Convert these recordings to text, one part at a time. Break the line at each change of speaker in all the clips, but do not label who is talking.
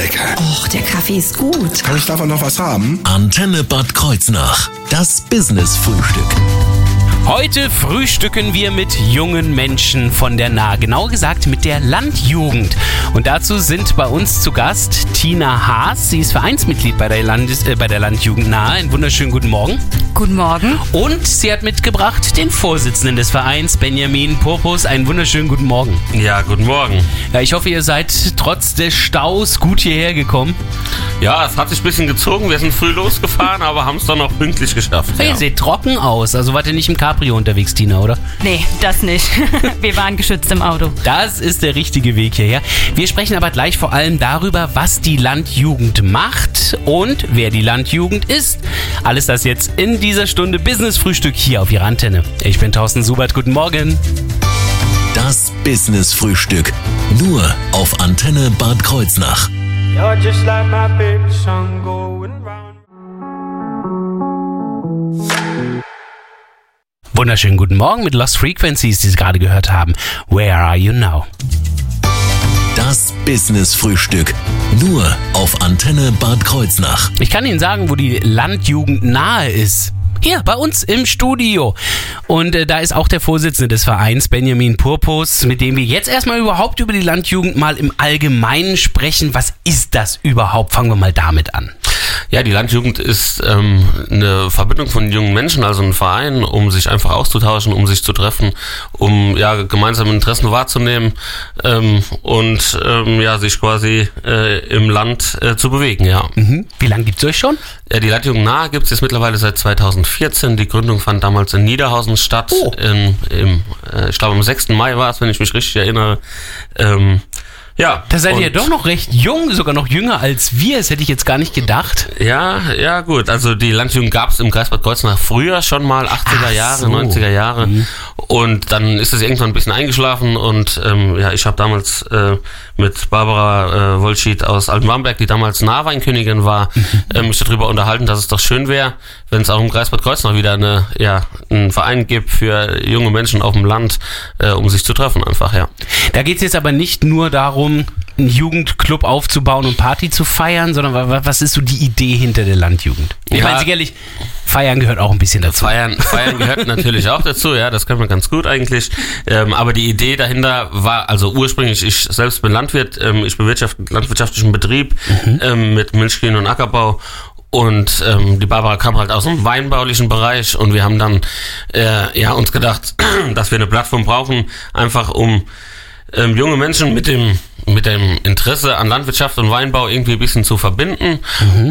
lecker.
Och, der Kaffee ist gut.
Kann ich davon noch was haben?
Antenne Bad Kreuznach. Das Business-Frühstück.
Heute frühstücken wir mit jungen Menschen von der Nah, genau gesagt mit der Landjugend. Und dazu sind bei uns zu Gast Tina Haas. Sie ist Vereinsmitglied bei der, Landes äh, bei der Landjugend Nahe. Einen wunderschönen guten Morgen.
Guten Morgen.
Und sie hat mitgebracht den Vorsitzenden des Vereins, Benjamin Purpus. Einen wunderschönen guten Morgen.
Ja, guten Morgen.
Ja, ich hoffe, ihr seid trotz des Staus gut hierher gekommen.
Ja, es hat sich ein bisschen gezogen. Wir sind früh losgefahren, aber haben es dann noch pünktlich geschafft.
Ihr
Ja.
seht trocken aus. Also wart ihr nicht im Cabrio unterwegs, Tina, oder?
Nee, das nicht. Wir waren geschützt im Auto.
Das ist der richtige Weg hierher. Wir sprechen aber gleich vor allem darüber, was die Landjugend macht und wer die Landjugend ist. Alles das jetzt in dieser Stunde Business Frühstück hier auf Ihrer Antenne. Ich bin Thorsten Subert. Guten Morgen.
Das Business-Frühstück. Nur auf Antenne Bad Kreuznach.
You're just like my favorite song going round.
Wunderschönen guten Morgen mit Lost Frequencies, die Sie gerade gehört haben. Where are you now?
Das Business-Frühstück. Nur auf Antenne Bad Kreuznach.
Ich kann Ihnen sagen, wo die Landjugend nahe ist. Hier, bei uns im Studio. Und äh, da ist auch der Vorsitzende des Vereins, Benjamin Purpus, mit dem wir jetzt erstmal überhaupt über die Landjugend mal im Allgemeinen sprechen. Was ist das überhaupt? Fangen wir mal damit an.
Ja, die Landjugend ist ähm, eine Verbindung von jungen Menschen, also ein Verein, um sich einfach auszutauschen, um sich zu treffen, um ja gemeinsame Interessen wahrzunehmen ähm, und ähm, ja sich quasi äh, im Land äh, zu bewegen. Ja.
Mhm. Wie lange gibt's euch schon?
Ja, die Landjugend Nahe gibt es jetzt mittlerweile seit 2014. Die Gründung fand damals in Niederhausen statt.
Oh.
In, im, äh, ich glaube am 6. Mai war es, wenn ich mich richtig erinnere. Ähm, ja.
Da seid ihr doch noch recht jung, sogar noch jünger als wir. Das hätte ich jetzt gar nicht gedacht.
Ja, ja, gut. Also die Landjugend gab es im Kreis Bad Kreuznach früher schon mal, 80er
Ach
Jahre,
so.
90er Jahre. Und dann ist es irgendwann ein bisschen eingeschlafen und ähm, ja, ich habe damals äh, mit Barbara äh, Wolschied aus Altenbamberg, die damals Nahweinkönigin war, äh, mich darüber unterhalten, dass es doch schön wäre, wenn es auch im Kreis Bad Kreuznach wieder eine, ja, einen Verein gibt für junge Menschen auf dem Land, äh, um sich zu treffen einfach, ja.
Da geht's jetzt aber nicht nur darum, einen Jugendclub aufzubauen und Party zu feiern, sondern wa- wa- was ist so die Idee hinter der Landjugend? Ich
Ja.
meine, sicherlich, feiern gehört auch ein bisschen dazu.
Feiern, Feiern gehört natürlich auch dazu, ja, das können wir ganz gut eigentlich. Ähm, aber die Idee dahinter war, also ursprünglich, ich selbst bin Landwirt, ähm, ich bewirtschafte landwirtschaftlichen Betrieb ähm, mit Milchkühen und Ackerbau. Und ähm, die Barbara kam halt aus dem weinbaulichen Bereich und wir haben dann äh, ja, uns gedacht, dass wir eine Plattform brauchen, einfach um ähm, junge Menschen mit dem mit dem Interesse an Landwirtschaft und Weinbau irgendwie ein bisschen zu verbinden.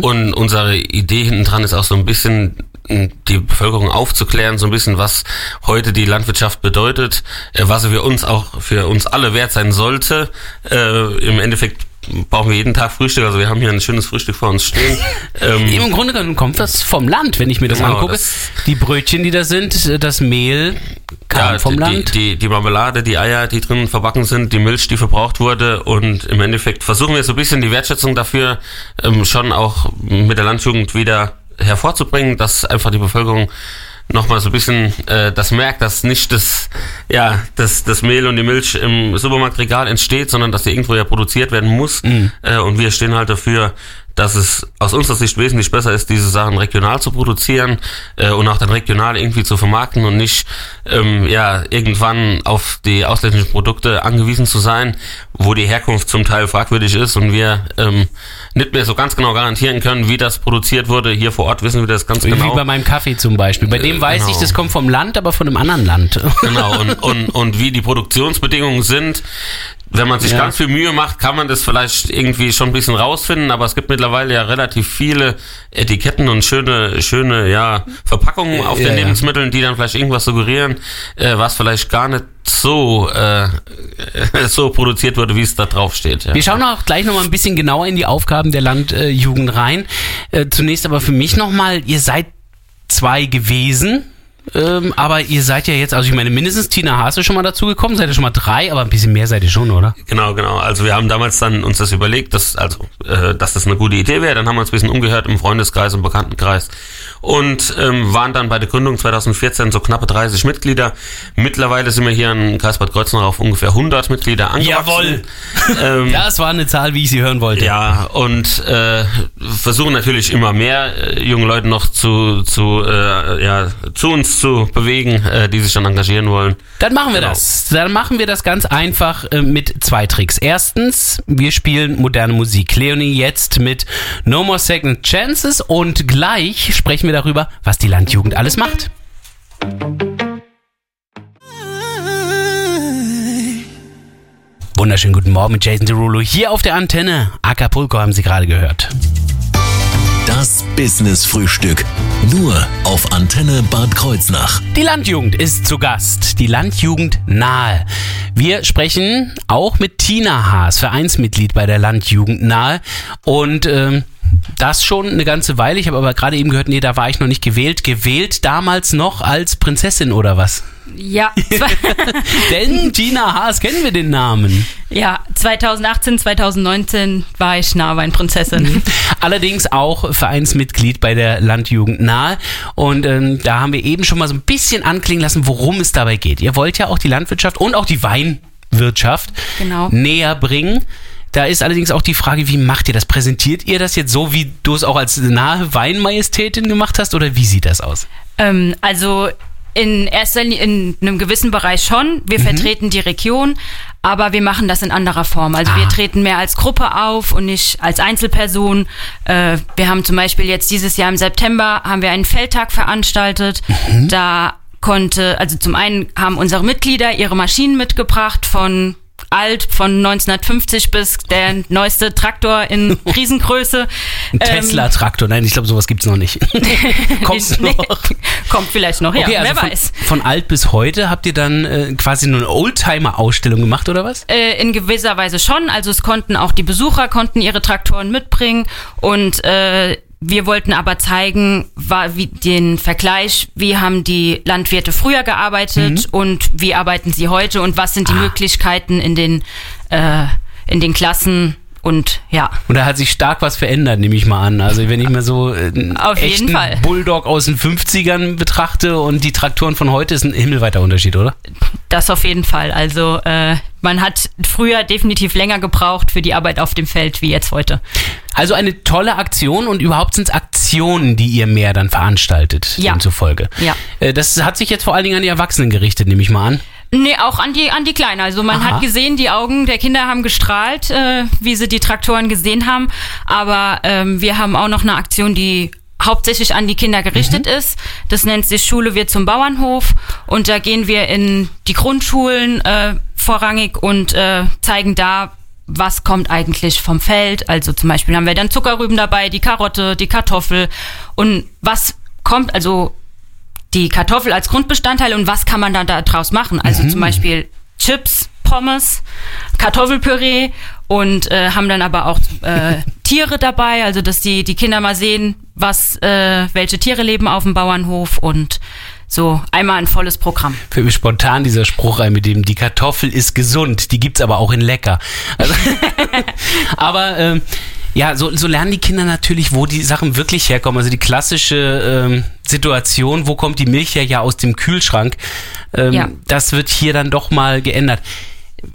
Und unsere Idee hinten dran ist auch so ein bisschen die Bevölkerung aufzuklären, so ein bisschen, was heute die Landwirtschaft bedeutet, äh, was sie für uns auch für uns alle wert sein sollte. Äh, Im Endeffekt brauchen wir jeden Tag Frühstück, also wir haben hier ein schönes Frühstück vor uns stehen. Ähm,
Im Grunde genommen kommt das vom Land, wenn ich mir das
Genau,
angucke.
das-
die Brötchen, die da sind, das Mehl kam
Ja,
vom
die,
Land.
Die, die Marmelade, die Eier, die drin verbacken sind, die Milch, die verbraucht wurde und im Endeffekt versuchen wir so ein bisschen die Wertschätzung dafür ähm, schon auch mit der Landjugend wieder hervorzubringen, dass einfach die Bevölkerung nochmal so ein bisschen äh, das merkt, dass nicht das, ja, das, das Mehl und die Milch im Supermarktregal entsteht, sondern dass die irgendwo ja produziert werden muss. Äh, und wir stehen halt dafür, dass es aus unserer Sicht wesentlich besser ist, diese Sachen regional zu produzieren äh, und auch dann regional irgendwie zu vermarkten und nicht ähm, ja irgendwann auf die ausländischen Produkte angewiesen zu sein, wo die Herkunft zum Teil fragwürdig ist und wir ähm, nicht mehr so ganz genau garantieren können, wie das produziert wurde. Hier vor Ort wissen wir das ganz
Wie
genau.
bei meinem Kaffee zum Beispiel. Bei dem weiß
genau.
ich, das kommt vom Land, aber von einem anderen Land.
Genau, und, und, und wie die Produktionsbedingungen sind. Wenn man sich
Ja.
ganz viel Mühe macht, kann man das vielleicht irgendwie schon ein bisschen rausfinden, aber es gibt mittlerweile ja relativ viele Etiketten und schöne, schöne, ja, Verpackungen auf
Ja,
den
ja.
Lebensmitteln, die dann vielleicht irgendwas suggerieren, äh, was vielleicht gar nicht so, äh, so produziert wurde, wie es da drauf steht. Ja.
Wir schauen auch gleich nochmal ein bisschen genauer in die Aufgaben der Landjugend rein. Äh, zunächst aber für mich nochmal, ihr seid zwei gewesen. Ähm, aber ihr seid ja jetzt, also ich meine, mindestens Tina Haas ist schon mal dazugekommen, seid ihr schon mal drei, aber ein bisschen mehr seid ihr schon, oder?
Genau, genau. Also wir haben damals dann uns das überlegt, dass, also, äh, dass das eine gute Idee wäre. Dann haben wir uns ein bisschen umgehört im Freundeskreis und Bekanntenkreis und ähm, waren dann bei der Gründung 2014 so knappe 30 Mitglieder. Mittlerweile sind wir hier in Kreis Bad Kreuznach auf ungefähr 100 Mitglieder angewachsen. Ähm,
Das war eine Zahl, wie ich sie hören wollte.
Ja, und äh, versuchen natürlich immer mehr äh, junge Leute noch zu, zu, äh, ja, zu uns zu bewegen, äh, die sich dann engagieren wollen.
Dann machen wir
Genau.
das. Dann machen wir das ganz einfach äh, mit zwei Tricks. Erstens, wir spielen moderne Musik. Leonie jetzt mit No More Second Chances und gleich sprechen wir darüber, was die Landjugend alles macht. Wunderschönen guten Morgen mit Jason Derulo hier auf der Antenne. Acapulco haben Sie gerade gehört.
Das Business Frühstück. Nur auf Antenne Bad Kreuznach.
Die Landjugend ist zu Gast. Die Landjugend nahe. Wir sprechen auch mit Tina Haas, Vereinsmitglied bei der Landjugend nahe. Und ähm, das schon eine ganze Weile. Ich habe aber gerade eben gehört, nee, da war ich noch nicht gewählt. Gewählt damals noch als Prinzessin oder was?
Ja,
Denn Tina Haas kennen wir den Namen.
ja, 2018, 2019 war ich Nahweinprinzessin.
Allerdings auch Vereinsmitglied bei der Landjugend nahe. Und ähm, da haben wir eben schon mal so ein bisschen anklingen lassen, worum es dabei geht. Ihr wollt ja auch die Landwirtschaft und auch die Weinwirtschaft
Genau.
näher bringen. Da ist allerdings auch die Frage, wie macht ihr das? Präsentiert ihr das jetzt so, wie du es auch als nahe Weinmajestätin gemacht hast oder wie sieht das aus?
Ähm, also in erster Linie in einem gewissen Bereich schon. Wir vertreten die Region, aber wir machen das in anderer Form. Also wir treten mehr als Gruppe auf und nicht als Einzelperson. Äh, wir haben zum Beispiel jetzt dieses Jahr im September haben wir einen Feldtag veranstaltet. Da konnte, also zum einen haben unsere Mitglieder ihre Maschinen mitgebracht von alt, von 1950 bis der neueste Traktor in Riesengröße.
Ein
Ähm,
Tesla-Traktor? Nein, ich glaube, sowas gibt's noch nicht. Kommt's
Nee,
noch?
Kommt vielleicht noch, ja,
Okay, also
wer
von,
weiß.
von alt bis heute habt ihr dann äh, quasi nur eine Oldtimer-Ausstellung gemacht oder was?
Äh, in gewisser Weise schon. Also es konnten auch die Besucher konnten ihre Traktoren mitbringen und äh, wir wollten aber zeigen, war, wie den Vergleich, wie haben die Landwirte früher gearbeitet und wie arbeiten sie heute und was sind die Möglichkeiten in den äh, in den Klassen und ja.
Und da hat sich stark was verändert, nehme ich mal an. Also wenn ich mir so äh, einen
Auf jeden
echten
Fall.
Bulldog aus den 50ern betrachte und die Traktoren von heute, ist ein himmelweiter Unterschied, oder?
Das auf jeden Fall. Also äh, man hat früher definitiv länger gebraucht für die Arbeit auf dem Feld wie jetzt heute.
Also eine tolle Aktion und überhaupt sind es Aktionen, die ihr mehr dann veranstaltet,
Ja.
demzufolge.
Ja.
Äh, Das hat sich jetzt vor allen Dingen an die Erwachsenen gerichtet, nehme ich mal an.
Nee, auch an die, an die Kleinen. Also man
Aha.
hat gesehen, die Augen der Kinder haben gestrahlt, äh, wie sie die Traktoren gesehen haben. Aber ähm, wir haben auch noch eine Aktion, die hauptsächlich an die Kinder gerichtet
Mhm.
ist. Das nennt sich Schule wird zum Bauernhof. Und da gehen wir in die Grundschulen äh, vorrangig und äh, zeigen da, was kommt eigentlich vom Feld. Also zum Beispiel haben wir dann Zuckerrüben dabei, die Karotte, die Kartoffel. Und was kommt, also die Kartoffel als Grundbestandteil und was kann man dann da draus machen? Also zum Beispiel Chips, Pommes, Kartoffelpüree und äh, haben dann aber auch äh, Tiere dabei, also dass die, die Kinder mal sehen, was, äh, welche Tiere leben auf dem Bauernhof und so einmal ein volles Programm.
Fällt mir spontan dieser Spruch ein, mit dem die Kartoffel ist gesund, die gibt's aber auch in lecker. Also, aber ähm, ja, so, so lernen die Kinder natürlich, wo die Sachen wirklich herkommen. Also die klassische ähm, Situation, wo kommt die Milch her? Ja, aus dem Kühlschrank. Ähm,
Ja.
Das wird hier dann doch mal geändert.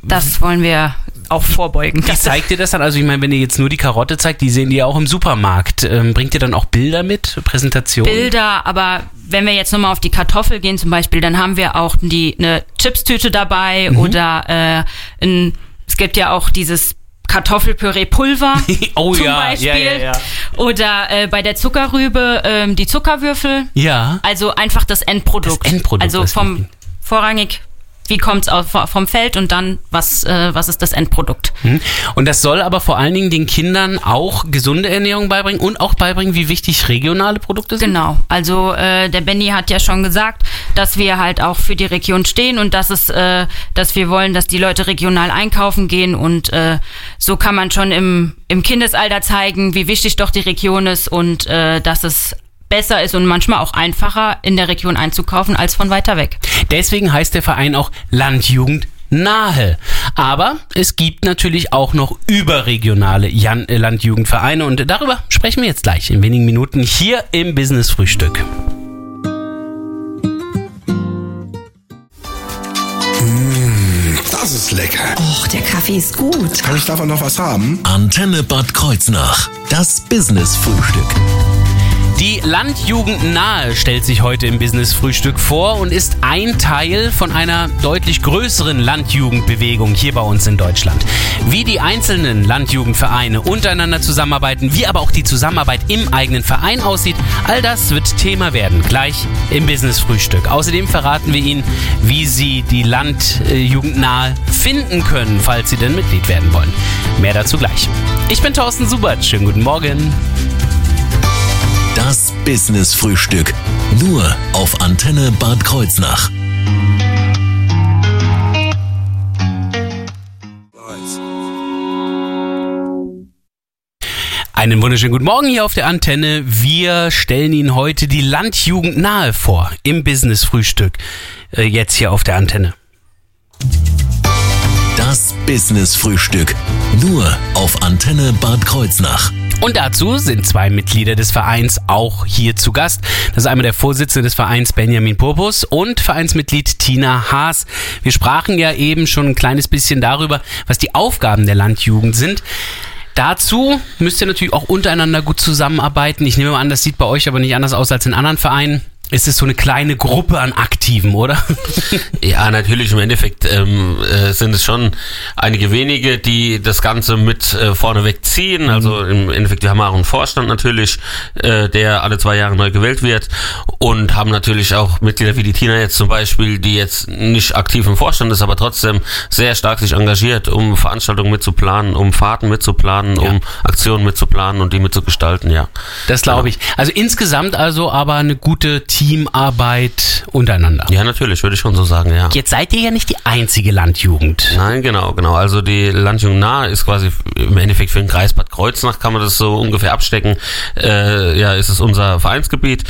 Das wollen wir auch vorbeugen.
Wie zeigt ihr das dann? Also ich meine, wenn ihr jetzt nur die Karotte zeigt, die sehen die ja auch im Supermarkt. Ähm, bringt ihr dann auch Bilder mit, Präsentationen?
Bilder, aber wenn wir jetzt nochmal auf die Kartoffel gehen zum Beispiel, dann haben wir auch die eine Chipstüte dabei
Mhm.
oder äh, ein, es gibt ja auch dieses Kartoffelpüree-Pulver
Oh
zum
ja,
Beispiel.
ja, ja, ja.
Oder äh, bei der Zuckerrübe ähm, die Zuckerwürfel.
Ja.
Also einfach das Endprodukt.
Das Endprodukt,
Also vom vorrangig, wie kommt's aus vom Feld und dann was äh, was ist das Endprodukt?
Hm. Und das soll aber vor allen Dingen den Kindern auch gesunde Ernährung beibringen und auch beibringen, wie wichtig regionale Produkte sind.
Genau. Also äh, der Benny hat ja schon gesagt, dass wir halt auch für die Region stehen und dass es, äh, dass wir wollen, dass die Leute regional einkaufen gehen und äh, so kann man schon im im Kindesalter zeigen, wie wichtig doch die Region ist und äh, dass es besser ist und manchmal auch einfacher in der Region einzukaufen als von weiter weg.
Deswegen heißt der Verein auch Landjugend nahe. Aber es gibt natürlich auch noch überregionale Jan äh, Landjugendvereine und darüber sprechen wir jetzt gleich in wenigen Minuten hier im Business Frühstück.
Das ist lecker.
Och, der Kaffee ist gut.
Kann ich davon noch was haben?
Antenne Bad Kreuznach. Das Business Frühstück.
Die Landjugend nahe stellt sich heute im Business Frühstück vor und ist ein Teil von einer deutlich größeren Landjugendbewegung hier bei uns in Deutschland. Wie die einzelnen Landjugendvereine untereinander zusammenarbeiten, wie aber auch die Zusammenarbeit im eigenen Verein aussieht, all das wird Thema werden gleich im Business Frühstück. Außerdem verraten wir Ihnen, wie Sie die Landjugend nahe finden können, falls Sie denn Mitglied werden wollen. Mehr dazu gleich. Ich bin Thorsten Subert. Schönen guten Morgen.
Das Business Frühstück. Nur auf Antenne Bad Kreuznach.
Einen wunderschönen guten Morgen hier auf der Antenne. Wir stellen Ihnen heute die Landjugend nahe vor im Business Frühstück. Äh, jetzt hier auf der Antenne.
Das Business Frühstück. Nur auf Antenne Bad Kreuznach.
Und dazu sind zwei Mitglieder des Vereins auch hier zu Gast. Das ist einmal der Vorsitzende des Vereins Benjamin Purpus und Vereinsmitglied Tina Haas. Wir sprachen ja eben schon ein kleines bisschen darüber, was die Aufgaben der Landjugend sind. Dazu müsst ihr natürlich auch untereinander gut zusammenarbeiten. Ich nehme an, das sieht bei euch aber nicht anders aus als in anderen Vereinen. Es ist so eine kleine Gruppe an Aktiven, oder?
Ja, natürlich. Im Endeffekt ähm, äh, sind es schon einige wenige, die das Ganze mit äh, vorneweg ziehen. Also im Endeffekt, wir haben auch einen Vorstand natürlich, äh, der alle zwei Jahre neu gewählt wird und haben natürlich auch Mitglieder wie die Tina jetzt zum Beispiel, die jetzt nicht aktiv im Vorstand ist, aber trotzdem sehr stark sich engagiert, um Veranstaltungen mitzuplanen, um Fahrten mitzuplanen,
Ja.
um Aktionen mitzuplanen und die mitzugestalten, ja.
Das glaube ich. Also insgesamt also aber eine gute Teamarbeit untereinander.
Ja, natürlich, würde ich schon so sagen, ja.
Jetzt seid ihr ja nicht die einzige Landjugend.
Nein, genau, genau. Also die Landjugend nahe ist quasi im Endeffekt für den Kreis Bad Kreuznach, kann man das so ungefähr abstecken. Äh, ja, ist es unser Vereinsgebiet.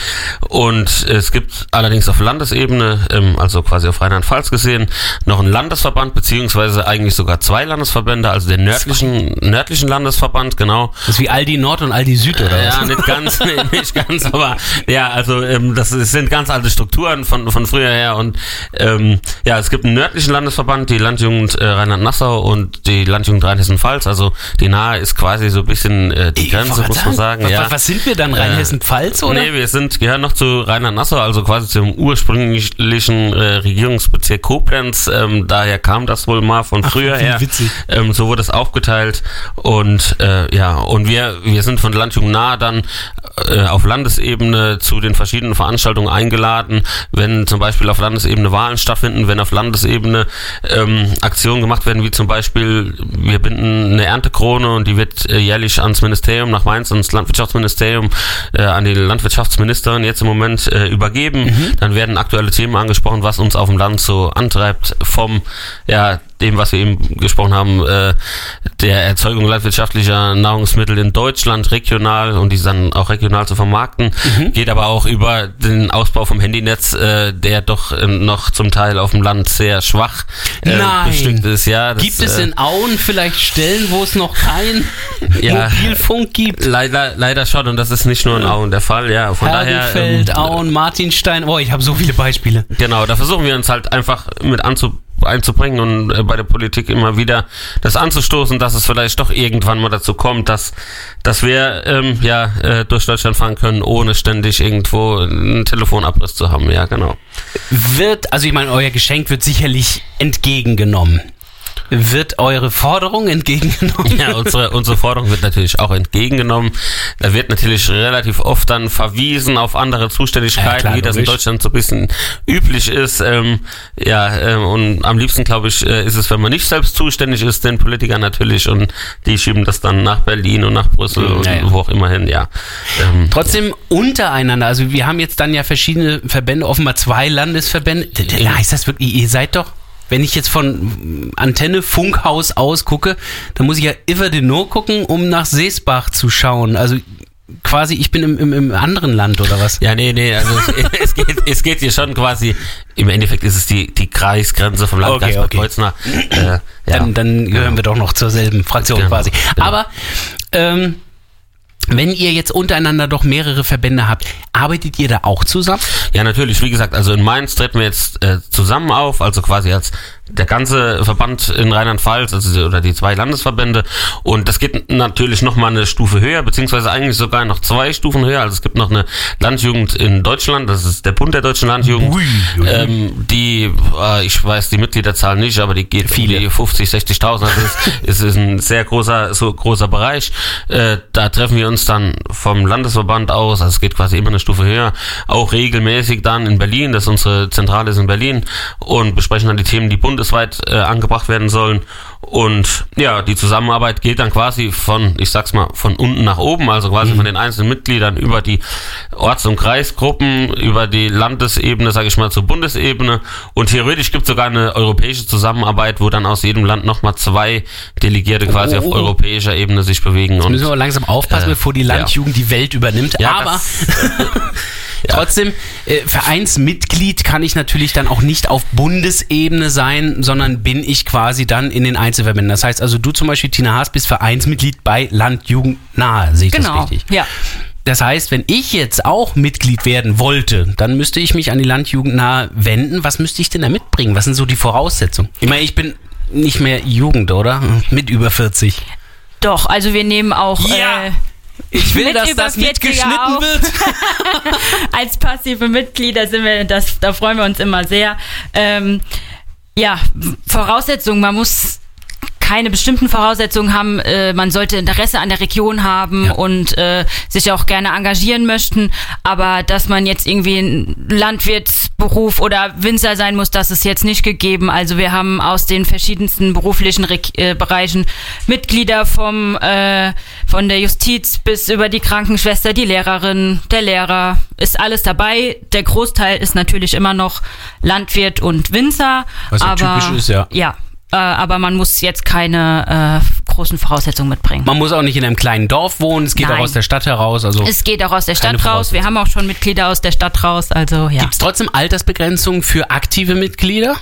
Und es gibt allerdings auf Landesebene, ähm, also quasi auf Rheinland-Pfalz gesehen, noch einen Landesverband, beziehungsweise eigentlich sogar zwei Landesverbände, also den nördlichen, nördlichen Landesverband, genau.
Das ist wie Aldi Nord und Aldi Süd, oder was?
Ja, nicht ganz, nee, nicht ganz, aber ja, also ähm, das ist, sind ganz alte Strukturen von, von früher her und ähm, ja, es gibt einen nördlichen Landesverband, die Landjugend äh, Rheinland-Nassau und die Landjugend Rheinhessen-Pfalz, also die nahe ist quasi so ein bisschen äh, die Grenze, muss man sagen.
Was,
ja.
was, sind wir dann, Rheinhessen-Pfalz, oder?
Nee, wir sind, gehören noch zu Rheinland-Nassau, also quasi zum ursprünglichen äh, Regierungsbezirk Koblenz. Ähm, daher kam das wohl mal von früher
wie
her.
witzig.
Ähm, so wurde es aufgeteilt. Und äh, ja, und wir, wir sind von der Landjugend nahe dann äh, auf Landesebene zu den verschiedenen Veranstaltungen eingeladen, wenn zum Beispiel auf Landesebene Wahlen stattfinden, wenn auf Landesebene ähm, Aktionen gemacht werden, wie zum Beispiel, wir binden eine Erntekrone und die wird äh, jährlich ans Ministerium nach Mainz, ans Landwirtschaftsministerium, äh, an die Landwirtschaftsministerin jetzt im Moment äh, übergeben. Dann werden aktuelle Themen angesprochen, was uns auf dem Land so antreibt vom, ja, dem, was wir eben gesprochen haben, äh, der Erzeugung landwirtschaftlicher Nahrungsmittel in Deutschland regional und die dann auch regional zu vermarkten, geht aber auch über den Ausbau vom Handynetz, äh, der doch äh, noch zum Teil auf dem Land sehr schwach äh,
Nein.
bestückt ist. Ja, das,
Gibt es
äh,
in Auen vielleicht Stellen, wo es noch kein
Ja.
Mobilfunk gibt?
Leider, leider schon und das ist nicht nur in Auen der Fall, ja. Von daher, ähm,
Auen, Martinstein. Oh, ich habe so viele Beispiele.
Genau, da versuchen wir uns halt einfach mit anzu einzubringen und äh, bei der Politik immer wieder das anzustoßen, dass es vielleicht doch irgendwann mal dazu kommt, dass, dass wir ähm, ja äh, durch Deutschland fahren können, ohne ständig irgendwo einen Telefonabriss zu haben. Ja, genau.
Wird, also ich meine, euer Geschenk wird sicherlich entgegengenommen. Wird eure Forderung entgegengenommen?
Ja, unsere, unsere Forderung wird natürlich auch entgegengenommen. Da wird natürlich relativ oft dann verwiesen auf andere Zuständigkeiten,
Ja, klar,
wie das in. Deutschland so ein bisschen üblich ist. Ähm, ja, ähm, und am liebsten, glaube ich, äh, ist es, wenn man nicht selbst zuständig ist, den Politikern natürlich, und die schieben das dann nach Berlin und nach Brüssel und
Ja, ja.
wo auch immer hin, ja. Ähm,
Trotzdem untereinander, also wir haben jetzt dann ja verschiedene Verbände, offenbar zwei Landesverbände. Heißt das wirklich, ihr seid doch, wenn ich jetzt von Antenne Funkhaus aus gucke, dann muss ich ja immer den No gucken, um nach Seesbach zu schauen. Also quasi, ich bin im, im, im anderen Land oder was?
Ja, nee, nee, also es, es, geht, es geht hier schon quasi, im Endeffekt ist es die, die Kreisgrenze vom Landkreis
Okay,
Bad
okay.
Kreuznach. Äh, ja.
Dann, dann gehören wir doch noch zur selben Fraktion
Genau,
quasi.
genau.
Aber ähm, wenn ihr jetzt untereinander doch mehrere Verbände habt, arbeitet ihr da auch zusammen?
Ja, natürlich. Wie gesagt, also in Mainz treten wir jetzt äh, zusammen auf, also quasi als der ganze Verband in Rheinland-Pfalz, also die- oder die zwei Landesverbände. Und das geht natürlich noch mal eine Stufe höher, beziehungsweise eigentlich sogar noch zwei Stufen höher. Also es gibt noch eine Landjugend in Deutschland, das ist der Bund der deutschen Landjugend.
Ui, ui.
Ähm, die, äh, ich weiß die Mitgliederzahl nicht, aber die geht
Viele.
um die 50, 60.000. Also es, es ist ein sehr großer, so großer Bereich. Äh, da treffen wir uns dann vom Landesverband aus, also es geht quasi immer eine Stufe höher, auch regelmäßig dann in Berlin, das ist unsere Zentrale ist in Berlin und besprechen dann die Themen, die bundesweit äh, angebracht werden sollen. Und ja, die Zusammenarbeit geht dann quasi von, ich sag's mal, von unten nach oben, also quasi von den einzelnen Mitgliedern über die Orts- und Kreisgruppen, über die Landesebene, sage ich mal, zur Bundesebene. Und theoretisch gibt es sogar eine europäische Zusammenarbeit, wo dann aus jedem Land nochmal zwei Delegierte quasi
Oh,
auf
oh, oh.
europäischer Ebene sich bewegen. Und
Müssen wir langsam aufpassen,
Äh,
bevor die Landjugend die Welt übernimmt.
Ja,
Aber
das-
trotzdem, äh, Vereinsmitglied kann ich natürlich dann auch nicht auf Bundesebene sein, sondern bin ich quasi dann in den Einzelverbänden. Das heißt also, du zum Beispiel, Tina Haas, bist Vereinsmitglied bei Landjugend nahe, sehe ich
Genau.
das richtig?
Ja.
Das heißt, wenn ich jetzt auch Mitglied werden wollte, dann müsste ich mich an die Landjugend nahe wenden. Was müsste ich denn da mitbringen? Was sind so die Voraussetzungen? Ich meine, ich bin nicht mehr Jugend, oder? Mit über 40.
Doch, also wir nehmen auch
Ja.
äh,
Ich will, dass das
40er
mitgeschnitten wird.
als passive Mitglieder sind wir, das, da freuen wir uns immer sehr. Ähm, ja, Voraussetzungen, man muss keine bestimmten Voraussetzungen haben, äh, man sollte Interesse an der Region haben
Ja.
und äh, sich auch gerne engagieren möchten, aber dass man jetzt irgendwie ein Landwirtsberuf oder Winzer sein muss, das ist jetzt nicht gegeben. Also wir haben aus den verschiedensten beruflichen Re äh, Bereichen Mitglieder vom äh, von der Justiz bis über die Krankenschwester, die Lehrerin, der Lehrer, ist alles dabei. Der Großteil ist natürlich immer noch Landwirt und Winzer.
Was ja typisch ist, ja.
Ja, äh, aber man muss jetzt keine äh, großen Voraussetzungen mitbringen.
Man muss auch nicht in einem kleinen Dorf wohnen, es geht
Nein.
auch aus der Stadt heraus. Also
Es geht auch aus der Stadt raus. Wir haben auch schon Mitglieder aus der Stadt raus. Also ja.
gibt es trotzdem Altersbegrenzungen für aktive Mitglieder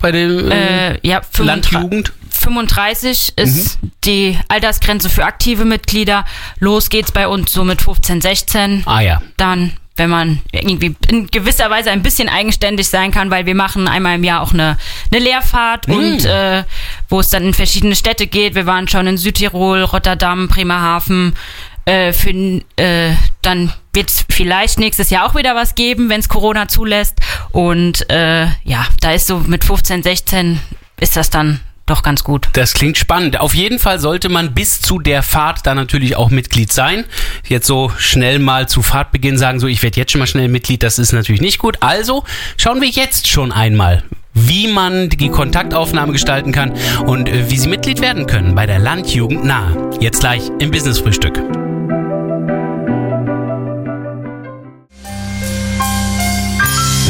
bei dem äh,
Äh, ja, 35
Landjugend?
35 ist
Mhm.
die Altersgrenze für aktive Mitglieder. Los geht's bei uns so mit 15, 16.
Ah ja.
Dann, wenn man irgendwie in gewisser Weise ein bisschen eigenständig sein kann, weil wir machen einmal im Jahr auch eine, eine Lehrfahrt
Mhm.
und äh, wo es dann in verschiedene Städte geht. Wir waren schon in Südtirol, Rotterdam, Bremerhaven. Äh, für, äh, dann wird es vielleicht nächstes Jahr auch wieder was geben, wenn es Corona zulässt. Und äh, ja, da ist so mit 15, 16 ist das dann doch ganz gut.
Das klingt spannend. Auf jeden Fall sollte man bis zu der Fahrt dann natürlich auch Mitglied sein. Jetzt so schnell mal zu Fahrtbeginn sagen, so ich werde jetzt schon mal schnell Mitglied, das ist natürlich nicht gut. Also schauen wir jetzt schon einmal, wie man die Kontaktaufnahme gestalten kann und äh, wie Sie Mitglied werden können bei der Landjugend nahe. Jetzt gleich im Business Frühstück.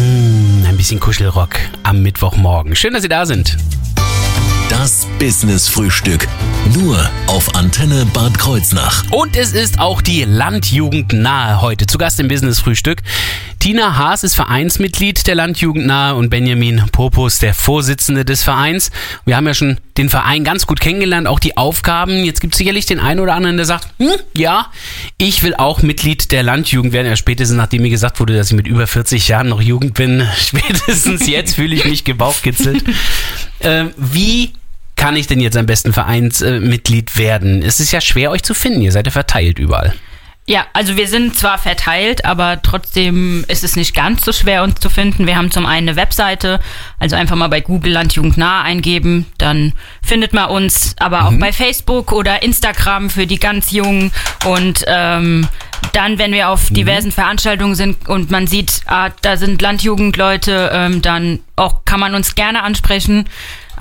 Mm, Ein bisschen Kuschelrock am Mittwochmorgen. Schön, dass Sie da sind.
Das Business Frühstück. Nur auf Antenne Bad Kreuznach.
Und es ist auch die Landjugend nahe heute. Zu Gast im Business Frühstück. Tina Haas ist Vereinsmitglied der Landjugend nahe und Benjamin Popus, der Vorsitzende des Vereins. Wir haben ja schon den Verein ganz gut kennengelernt, auch die Aufgaben. Jetzt gibt es sicherlich den einen oder anderen, der sagt, hm, ja, ich will auch Mitglied der Landjugend werden. Ja, spätestens nachdem mir gesagt wurde, dass ich mit über 40 Jahren noch Jugend bin, spätestens jetzt fühle ich mich gebauchkitzelt. ähm, wie kann ich denn jetzt am besten Vereinsmitglied werden? Es ist ja schwer, euch zu finden. Ihr seid ja verteilt überall.
Ja, also wir sind zwar verteilt, aber trotzdem ist es nicht ganz so schwer, uns zu finden. Wir haben zum einen eine Webseite, also einfach mal bei Google Landjugend nah eingeben, dann findet man uns, aber auch bei Facebook oder Instagram für die ganz Jungen und ähm, dann, wenn wir auf diversen Veranstaltungen sind und man sieht, ah, da sind Landjugendleute, ähm, dann auch kann man uns gerne ansprechen.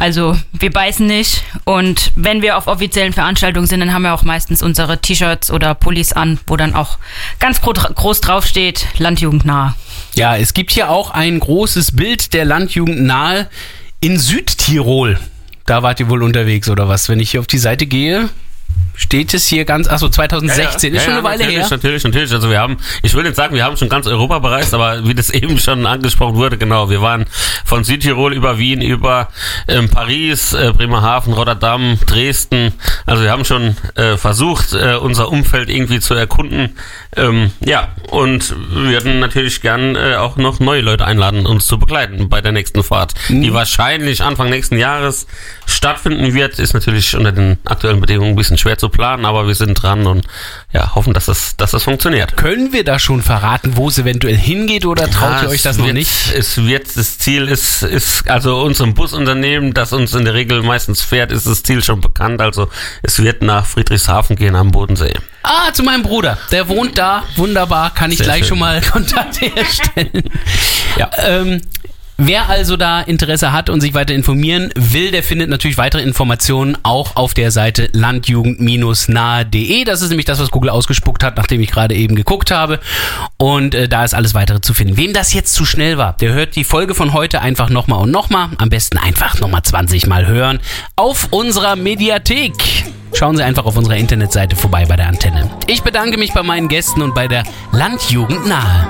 Also wir beißen nicht. Und wenn wir auf offiziellen Veranstaltungen sind, dann haben wir auch meistens unsere T-Shirts oder Pullis an, wo dann auch ganz gro groß draufsteht, Landjugend nah.
Ja, es gibt hier auch ein großes Bild der Landjugend nahe in Südtirol. Da wart ihr wohl unterwegs oder was? Wenn ich hier auf die Seite gehe, Steht es hier ganz, achso, 2016, ist schon eine Weile
natürlich,
her.
Natürlich, natürlich. Also wir haben, ich will nicht sagen, wir haben schon ganz Europa bereist, aber wie das eben schon angesprochen wurde, genau, wir waren von Südtirol über Wien, über ähm, Paris, äh, Bremerhaven, Rotterdam, Dresden. Also wir haben schon äh, versucht, äh, unser Umfeld irgendwie zu erkunden. Ähm, ja, und wir würden natürlich gern äh, auch noch neue Leute einladen, uns zu begleiten bei der nächsten Fahrt,
Mhm.
die wahrscheinlich Anfang nächsten Jahres stattfinden wird. Ist natürlich unter den aktuellen Bedingungen ein bisschen schwer zu planen, aber wir sind dran und ja, hoffen, dass das, dass das funktioniert.
Können wir da schon verraten, wo es eventuell hingeht oder traut
Ja,
ihr euch
es
das noch
wird,
nicht?
Es wird, das Ziel ist, ist, also unserem Busunternehmen, das uns in der Regel meistens fährt, ist das Ziel schon bekannt. Also es wird nach Friedrichshafen gehen am Bodensee.
Ah, zu meinem Bruder. Der wohnt da. Wunderbar. Kann ich
Sehr
gleich
schön.
schon mal Kontakt herstellen. ja. Ähm, wer also da Interesse hat und sich weiter informieren will, der findet natürlich weitere Informationen auch auf der Seite landjugend-nahe.de. Das ist nämlich das, was Google ausgespuckt hat, nachdem ich gerade eben geguckt habe. Und äh, da ist alles weitere zu finden. Wem das jetzt zu schnell war, der hört die Folge von heute einfach nochmal und nochmal. Am besten einfach nochmal 20 Mal hören. Auf unserer Mediathek. Schauen Sie einfach auf unserer Internetseite vorbei bei der Antenne. Ich bedanke mich bei meinen Gästen und bei der Landjugend nahe.